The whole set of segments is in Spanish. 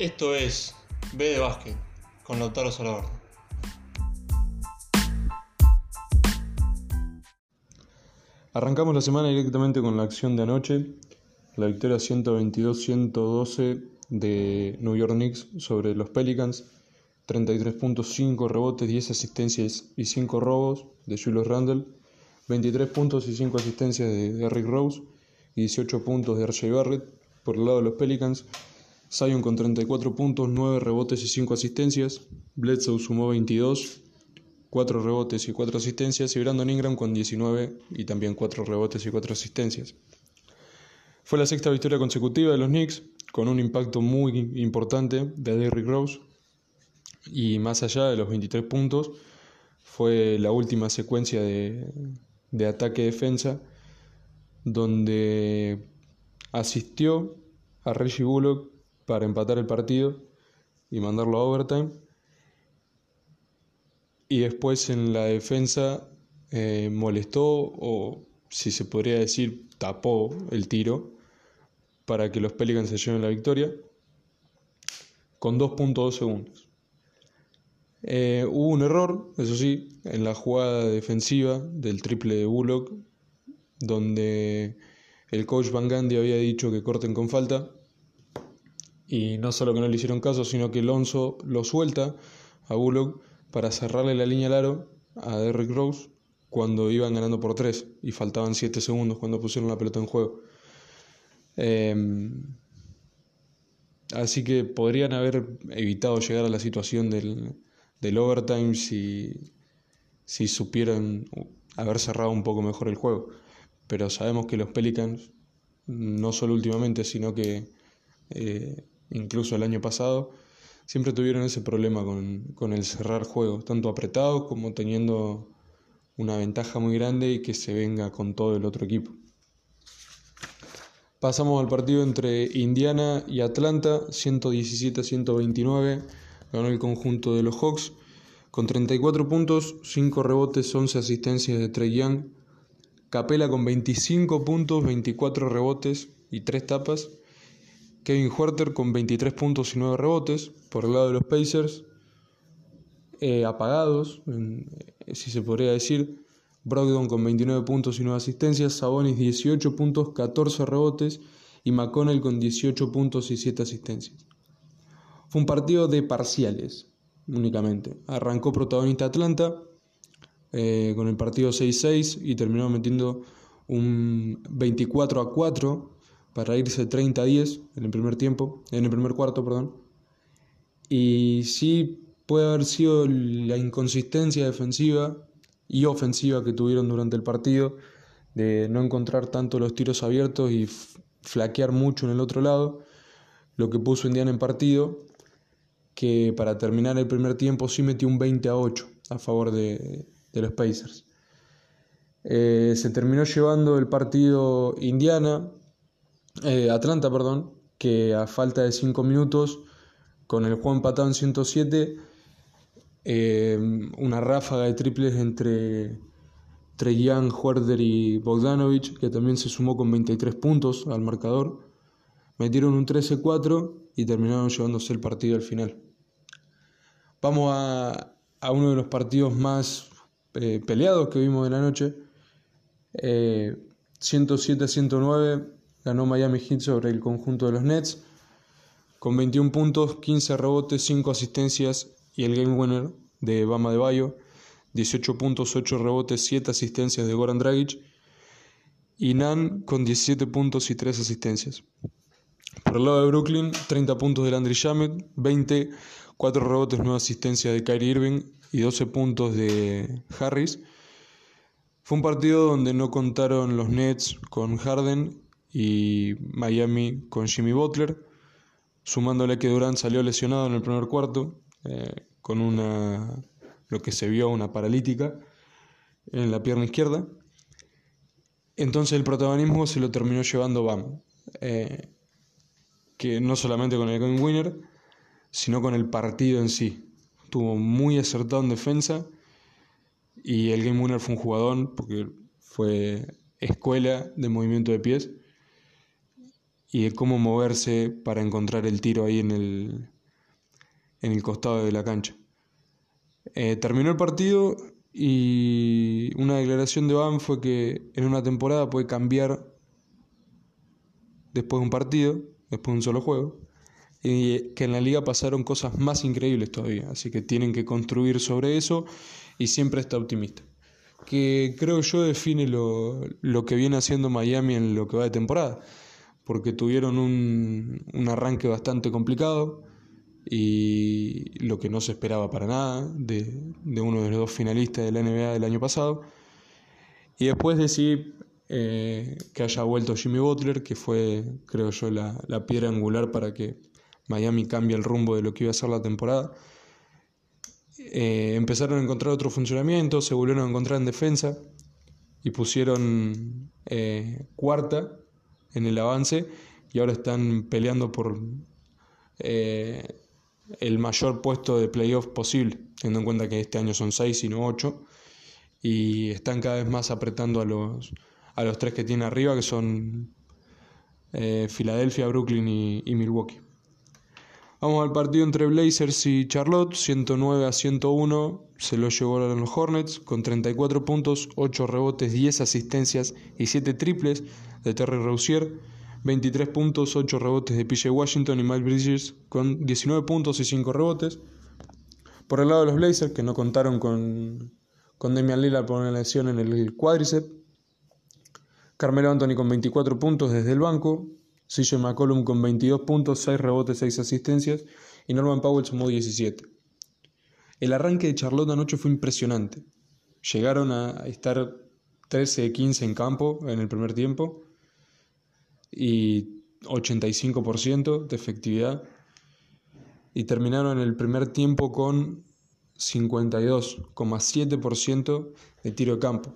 Esto es B de básquet con Lautaro Salvador. Arrancamos la semana directamente con la acción de anoche, la victoria 122-112 de New York Knicks sobre los Pelicans, 33.5 rebotes, 10 asistencias y 5 robos de Julius Randle, 23 puntos y 5 asistencias de Derrick Rose y 18 puntos de RJ Barrett. Por el lado de los Pelicans, Zion con 34 puntos, 9 rebotes y 5 asistencias, Bledsoe sumó 22, 4 rebotes y 4 asistencias, y Brandon Ingram con 19 y también 4 rebotes y 4 asistencias. Fue la sexta victoria consecutiva de los Knicks, con un impacto muy importante de Derrick Rose, y más allá de los 23 puntos, fue la última secuencia de, de ataque-defensa, donde asistió a Reggie Bullock para empatar el partido y mandarlo a overtime. Y después en la defensa eh, molestó o, si se podría decir, tapó el tiro para que los Pelicans se lleven la victoria con 2.2 segundos. Eh, hubo un error, eso sí, en la jugada defensiva del triple de Bullock, donde el coach Van Gandhi había dicho que corten con falta. Y no solo que no le hicieron caso, sino que Alonso lo suelta a Bullock para cerrarle la línea al aro a Derrick Rose cuando iban ganando por 3 y faltaban 7 segundos cuando pusieron la pelota en juego. Em, así que podrían haber evitado llegar a la situación del, del overtime si, si supieran haber cerrado un poco mejor el juego. Pero sabemos que los Pelicans, no solo últimamente, sino que eh, incluso el año pasado, siempre tuvieron ese problema con, con el cerrar juegos, tanto apretados como teniendo una ventaja muy grande y que se venga con todo el otro equipo. Pasamos al partido entre Indiana y Atlanta, 117-129 ganó el conjunto de los Hawks con 34 puntos, 5 rebotes, 11 asistencias de Trey Young. Capela con 25 puntos, 24 rebotes y 3 tapas. Kevin Huerter con 23 puntos y 9 rebotes. Por el lado de los Pacers, eh, apagados, eh, si se podría decir. Brogdon con 29 puntos y 9 asistencias. Sabonis 18 puntos, 14 rebotes. Y McConnell con 18 puntos y 7 asistencias. Fue un partido de parciales únicamente. Arrancó protagonista Atlanta eh, con el partido 6-6 y terminó metiendo un 24 a 4 para irse 30 a 10 en el primer tiempo, en el primer cuarto, perdón. Y sí puede haber sido la inconsistencia defensiva y ofensiva que tuvieron durante el partido de no encontrar tanto los tiros abiertos y flaquear mucho en el otro lado, lo que puso Indiana en partido que para terminar el primer tiempo sí metió un 20 a 8 a favor de, los Pacers. Eh, se terminó llevando el partido Indiana, eh, Atlanta, perdón, que a falta de 5 minutos, con el empatado en 107, eh, una ráfaga de triples entre Treyan, Huerder y Bogdanovich, que también se sumó con 23 puntos al marcador. Metieron un 13-4 y terminaron llevándose el partido al final. Vamos a, uno de los partidos más eh, peleados que vimos en la noche. 107-109 eh, ganó Miami Heat sobre el conjunto de los Nets con 21 puntos, 15 rebotes, 5 asistencias y el game winner de Bama de Bayo, 18 puntos, 8 rebotes, 7 asistencias de Goran Dragic y Nan con 17 puntos y 3 asistencias. Por el lado de Brooklyn, 30 puntos de Landry Shamet, 20, 4 rebotes, 9 asistencias de Kyrie Irving y 12 puntos de Harris. Fue un partido donde no contaron los Nets con Harden y Miami con Jimmy Butler, sumándole que Durant salió lesionado en el primer cuarto, eh, con una, lo que se vio una paralítica en la pierna izquierda. Entonces el protagonismo se lo terminó llevando Bam. Eh, que no solamente con el game winner, sino con el partido en sí. Estuvo muy acertado en defensa y el game winner fue un jugador porque fue escuela de movimiento de pies y de cómo moverse para encontrar el tiro ahí en el, en el costado de la cancha. Eh, terminó el partido y una declaración de Van fue que en una temporada puede cambiar después de un partido, después de un solo juego, y que en la liga pasaron cosas más increíbles todavía, así que tienen que construir sobre eso y siempre está optimista. Que creo yo define lo, lo que viene haciendo Miami en lo que va de temporada porque tuvieron un, arranque bastante complicado y lo que no se esperaba para nada de, uno de los dos finalistas de la NBA del año pasado. Y después de eh, que haya vuelto Jimmy Butler, que fue, creo yo, la, piedra angular para que Miami cambie el rumbo de lo que iba a ser la temporada. Eh, empezaron a encontrar otro funcionamiento, se volvieron a encontrar en defensa y pusieron eh, cuarta en el avance y ahora están peleando por eh, el mayor puesto de playoff posible, teniendo en cuenta que este año son seis y no ocho, y están cada vez más apretando a los, a los tres que tienen arriba, que son eh, Filadelfia, Brooklyn y, Milwaukee. Vamos al partido entre Blazers y Charlotte, 109 a 101, se lo llevaron los Hornets con 34 puntos, 8 rebotes, 10 asistencias y 7 triples de Terry Rozier, 23 puntos, 8 rebotes de PJ Washington y Miles Bridges con 19 puntos y 5 rebotes. Por el lado de los Blazers, que no contaron con, con Damian Lillard por una lesión en el cuádriceps. Carmelo Anthony con 24 puntos desde el banco. CJ McCollum con 22 puntos, 6 rebotes, 6 asistencias. Y Norman Powell sumó 17. El arranque de Charlotte anoche fue impresionante. Llegaron a estar 13 de 15 en campo en el primer tiempo y 85% de efectividad. Y terminaron el primer tiempo con 52,7% de tiro de campo.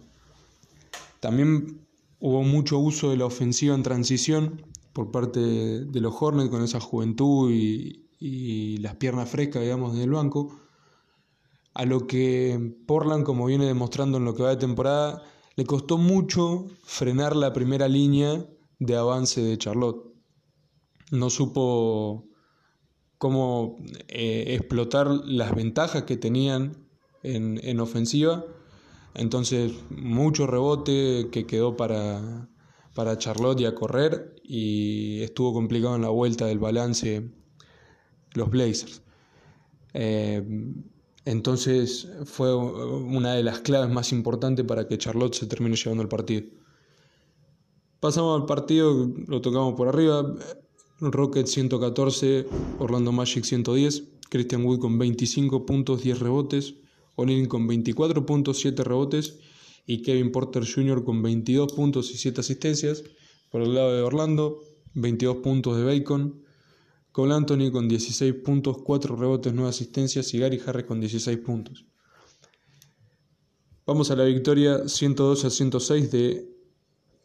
También hubo mucho uso de la ofensiva en transición por parte de los Hornets con esa juventud y, las piernas frescas, digamos, del banco. A lo que Portland, como viene demostrando en lo que va de temporada, le costó mucho frenar la primera línea de avance de Charlotte. No supo cómo eh, explotar las ventajas que tenían en, ofensiva. Entonces, mucho rebote que quedó para, para Charlotte y a correr. Y estuvo complicado en la vuelta del balance los Blazers. Eh, entonces fue una de las claves más importantes para que Charlotte se termine llevando el partido. Pasamos al partido, lo tocamos por arriba. Rocket 114, Orlando Magic 110, Christian Wood con 25 puntos, 10 rebotes, O'Neal con 24 puntos, 7 rebotes y Kevin Porter Jr. con 22 puntos y 7 asistencias. Por el lado de Orlando, 22 puntos de Bacon, Cole Anthony con 16 puntos, 4 rebotes, 9 asistencias y Gary Harris con 16 puntos. Vamos a la victoria 102 a 106 de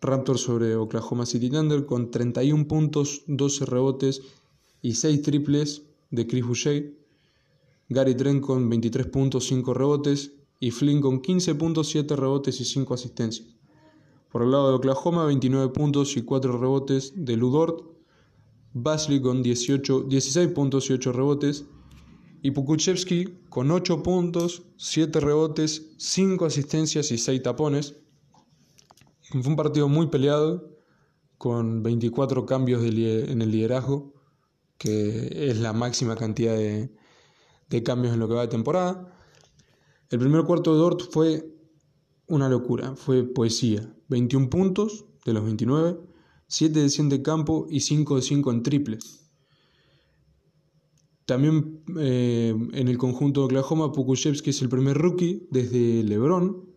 Raptors sobre Oklahoma City Thunder con 31 puntos, 12 rebotes y 6 triples de Chris Boucher. Gary Trent con 23 puntos, 5 rebotes y Flynn con 15 puntos, 7 rebotes y 5 asistencias. Por el lado de Oklahoma, 29 puntos y 4 rebotes de Ludort. Basley con 18, 16 puntos y 8 rebotes. Y Pukuchevsky con 8 puntos, 7 rebotes, 5 asistencias y 6 tapones. Fue un partido muy peleado, con 24 cambios en el liderazgo, que es la máxima cantidad de, cambios en lo que va de temporada. El primer cuarto de Dort fue una locura, fue poesía. 21 puntos de los 29, 7 de 100 de campo y 5 de 5 en triples. También eh, en el conjunto de Oklahoma, Pukushevsky es el primer rookie desde LeBron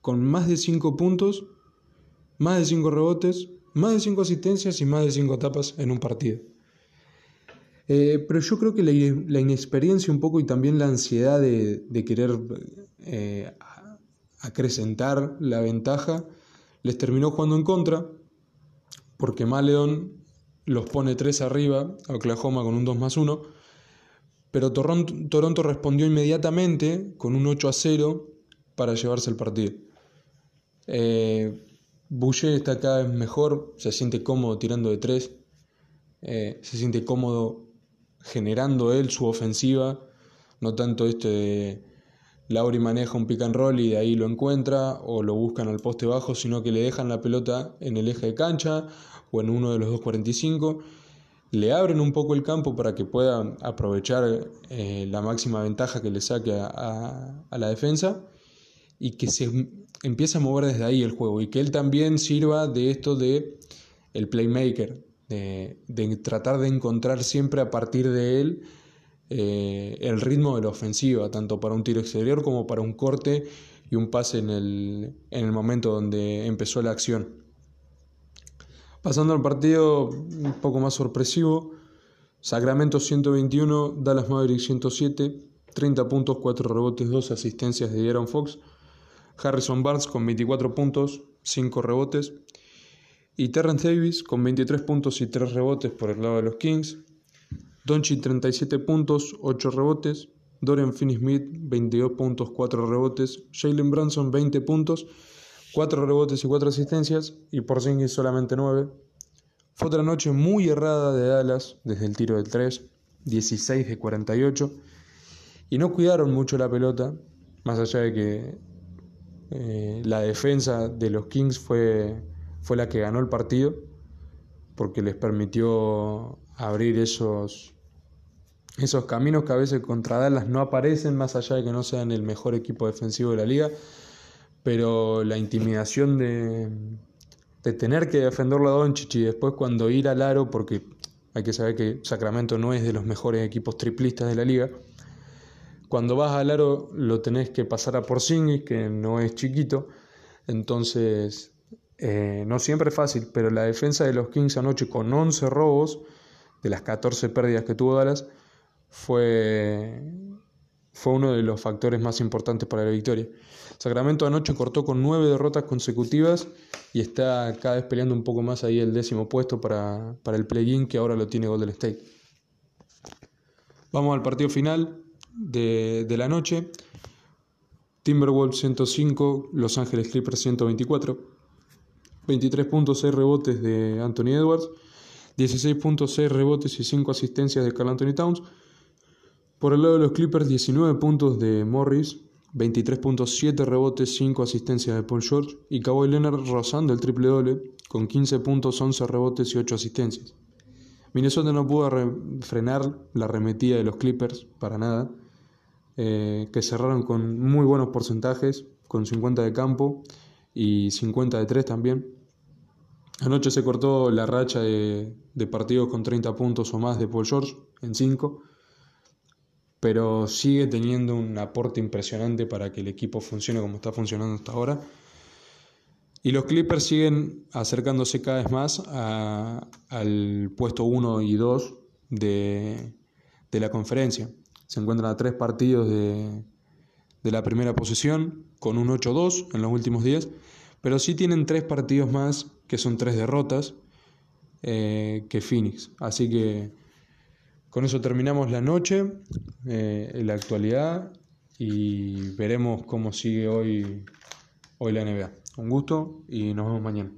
con más de 5 puntos, más de 5 rebotes, más de 5 asistencias y más de 5 tapas en un partido. Eh, pero yo creo que la, inexperiencia un poco y también la ansiedad de, querer eh, acrecentar la ventaja les terminó jugando en contra porque Maledon los pone 3 arriba a Oklahoma con un 2 más 1, pero Toronto, Toronto respondió inmediatamente con un 8 a 0 para llevarse el partido. Eh, Boucher está cada vez mejor, se siente cómodo tirando de tres, eh, se siente cómodo generando él su ofensiva, no tanto este de Lauri maneja un pick and roll y de ahí lo encuentra o lo buscan al poste bajo, sino que le dejan la pelota en el eje de cancha o en uno de los 2.45, le abren un poco el campo para que pueda aprovechar eh, la máxima ventaja que le saque a, la defensa y que se empiece a mover desde ahí el juego y que él también sirva de esto de el playmaker, de, de tratar de encontrar siempre a partir de él eh, el ritmo de la ofensiva, tanto para un tiro exterior como para un corte y un pase en el, en el momento donde empezó la acción. Pasando al partido un poco más sorpresivo, Sacramento 121, Dallas Mavericks 107, 30 puntos, 4 rebotes, 2 asistencias de Aaron Fox, Harrison Barnes con 24 puntos, 5 rebotes, y Terrence Davis con 23 puntos y 3 rebotes por el lado de los Kings, Donchi 37 puntos, 8 rebotes. Dorian Finney-Smith 22 puntos, 4 rebotes. Jalen Branson 20 puntos, 4 rebotes y 4 asistencias. Y Porzingis solamente 9. Fue otra noche muy errada de Dallas desde el tiro del 3, 16 de 48. Y no cuidaron mucho la pelota, más allá de que eh, la defensa de los Kings fue, fue la que ganó el partido, porque les permitió abrir esos esos caminos que a veces contra Dallas no aparecen, más allá de que no sean el mejor equipo defensivo de la liga, pero la intimidación de, tener que defenderlo a Doncic y después cuando ir al aro, porque hay que saber que Sacramento no es de los mejores equipos triplistas de la liga, cuando vas al aro lo tenés que pasar a Porzingis, que no es chiquito, entonces eh, no siempre es fácil, pero la defensa de los Kings anoche con 11 robos, de las 14 pérdidas que tuvo Dallas, fue, fue uno de los factores más importantes para la victoria. Sacramento anoche cortó con nueve derrotas consecutivas y está cada vez peleando un poco más ahí el décimo puesto para, el play-in que ahora lo tiene Golden State. Vamos al partido final de, de la noche. Timberwolves 105, Los Ángeles Clippers 124. 23 puntos, 6 rebotes de Anthony Edwards. 16 puntos, 6 rebotes y 5 asistencias de Carl Anthony Towns. Por el lado de los Clippers, 19 puntos de Morris, 23 puntos, 7 rebotes, 5 asistencias de Paul George y Kawhi Leonard rozando el triple doble con 15 puntos, 11 rebotes y 8 asistencias. Minnesota no pudo frenar la arremetida de los Clippers para nada, eh, que cerraron con muy buenos porcentajes, con 50 de campo y 50 de 3 también. Anoche se cortó la racha de, de partidos con 30 puntos o más de Paul George en 5 pero sigue teniendo un aporte impresionante para que el equipo funcione como está funcionando hasta ahora. Y los Clippers siguen acercándose cada vez más al puesto 1 y 2 de, la conferencia. Se encuentran a tres partidos de, la primera posición, con un 8-2 en los últimos días, pero sí tienen tres partidos más que son tres derrotas eh, que Phoenix. Así que con eso terminamos la noche, eh, en la actualidad, y veremos cómo sigue hoy, hoy la NBA. Un gusto y nos vemos mañana.